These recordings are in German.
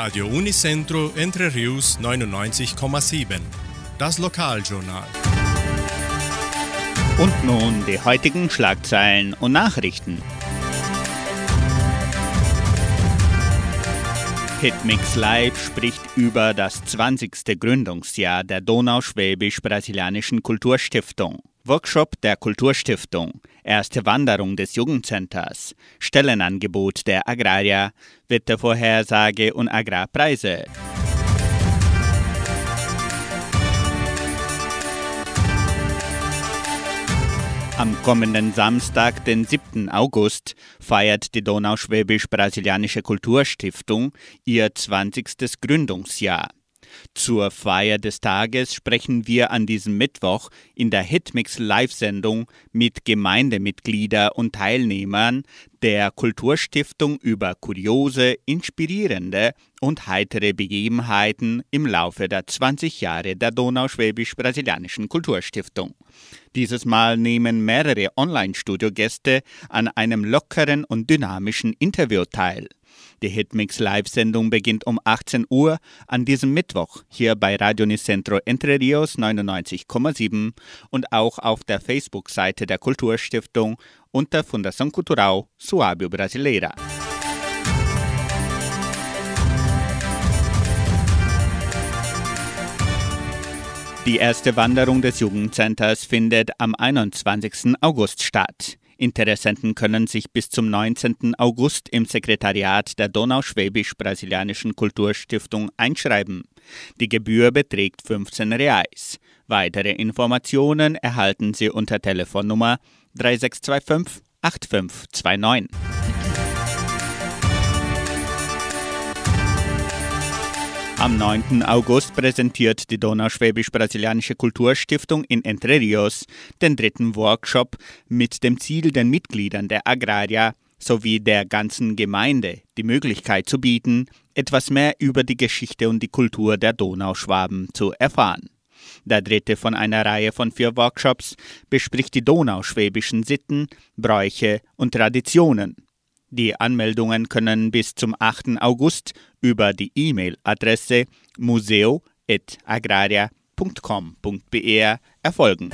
Radio Unicentro Entre Rius 99,7. Das Lokaljournal. Und nun die heutigen Schlagzeilen und Nachrichten. Hitmix Live spricht über das 20. Gründungsjahr der Donauschwäbisch-Brasilianischen Kulturstiftung. Workshop der Kulturstiftung, erste Wanderung des Jugendcenters, Stellenangebot der Agraria, Wettervorhersage und Agrarpreise. Am kommenden Samstag, den 7. August, feiert die Donauschwäbisch-Brasilianische Kulturstiftung ihr 20. Gründungsjahr. Zur Feier des Tages sprechen wir an diesem Mittwoch in der Hitmix Live-Sendung mit Gemeindemitgliedern und Teilnehmern der Kulturstiftung über kuriose, inspirierende und heitere Begebenheiten im Laufe der 20 Jahre der Donauschwäbisch-Brasilianischen Kulturstiftung. Dieses Mal nehmen mehrere Online-Studiogäste an einem lockeren und dynamischen Interview teil. Die Hitmix Live-Sendung beginnt um 18 Uhr an diesem Mittwoch hier bei Radio Nicentro Entre Rios 99,7 und auch auf der Facebook-Seite der Kulturstiftung unter Fundação Cultural Suábio Brasileira. Die erste Wanderung des Jugendcenters findet am 21. August statt. Interessenten können sich bis zum 19. August im Sekretariat der Donauschwäbisch-Brasilianischen Kulturstiftung einschreiben. Die Gebühr beträgt 15 Reais. Weitere Informationen erhalten Sie unter Telefonnummer 3625 8529. Am 9. August präsentiert die Donauschwäbisch-Brasilianische Kulturstiftung in Entre Rios den dritten Workshop mit dem Ziel, den Mitgliedern der Agraria sowie der ganzen Gemeinde die Möglichkeit zu bieten, etwas mehr über die Geschichte und die Kultur der Donauschwaben zu erfahren. Der dritte von einer Reihe von vier Workshops bespricht die donauschwäbischen Sitten, Bräuche und Traditionen die Anmeldungen können bis zum 8. August über die E-Mail-Adresse museo.agraria.com.br erfolgen.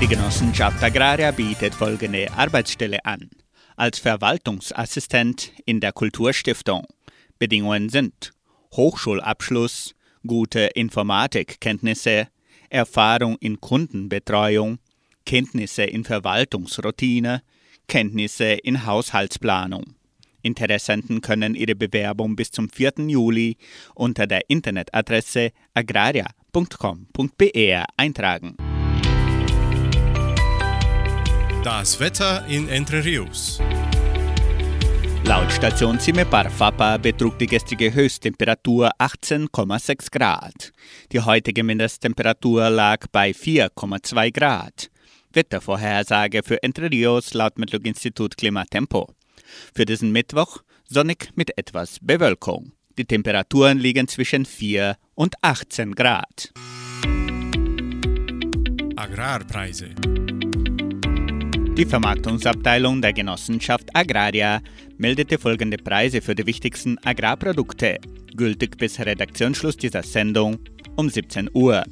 Die Genossenschaft Agraria bietet folgende Arbeitsstelle an. Als Verwaltungsassistent in der Kulturstiftung. Bedingungen sind Hochschulabschluss, gute Informatikkenntnisse, Erfahrung in Kundenbetreuung, Kenntnisse in Verwaltungsroutine, Kenntnisse in Haushaltsplanung. Interessenten können ihre Bewerbung bis zum 4. Juli unter der Internetadresse agraria.com.br eintragen. Das Wetter in Entre Rios. Laut Station Cimepar Fapa betrug die gestrige Höchsttemperatur 18,6 Grad. Die heutige Mindesttemperatur lag bei 4,2 Grad. Wettervorhersage für Entre Rios laut Metlog-Institut Klimatempo. Für diesen Mittwoch sonnig mit etwas Bewölkung. Die Temperaturen liegen zwischen 4 und 18 Grad. Agrarpreise. Die Vermarktungsabteilung der Genossenschaft Agraria meldete folgende Preise für die wichtigsten Agrarprodukte, gültig bis Redaktionsschluss dieser Sendung um 17 Uhr.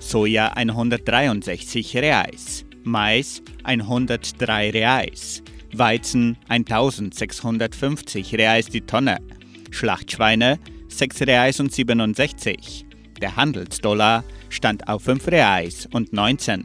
Soja 163 Reais, Mais 103 Reais, Weizen 1650 Reais die Tonne, Schlachtschweine 6 Reais und 67. Der Handelsdollar stand auf 5 Reais und 19.